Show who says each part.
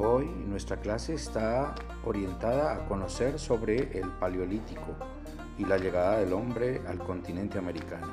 Speaker 1: Hoy nuestra clase está orientada a conocer sobre el Paleolítico y la llegada del hombre al continente americano.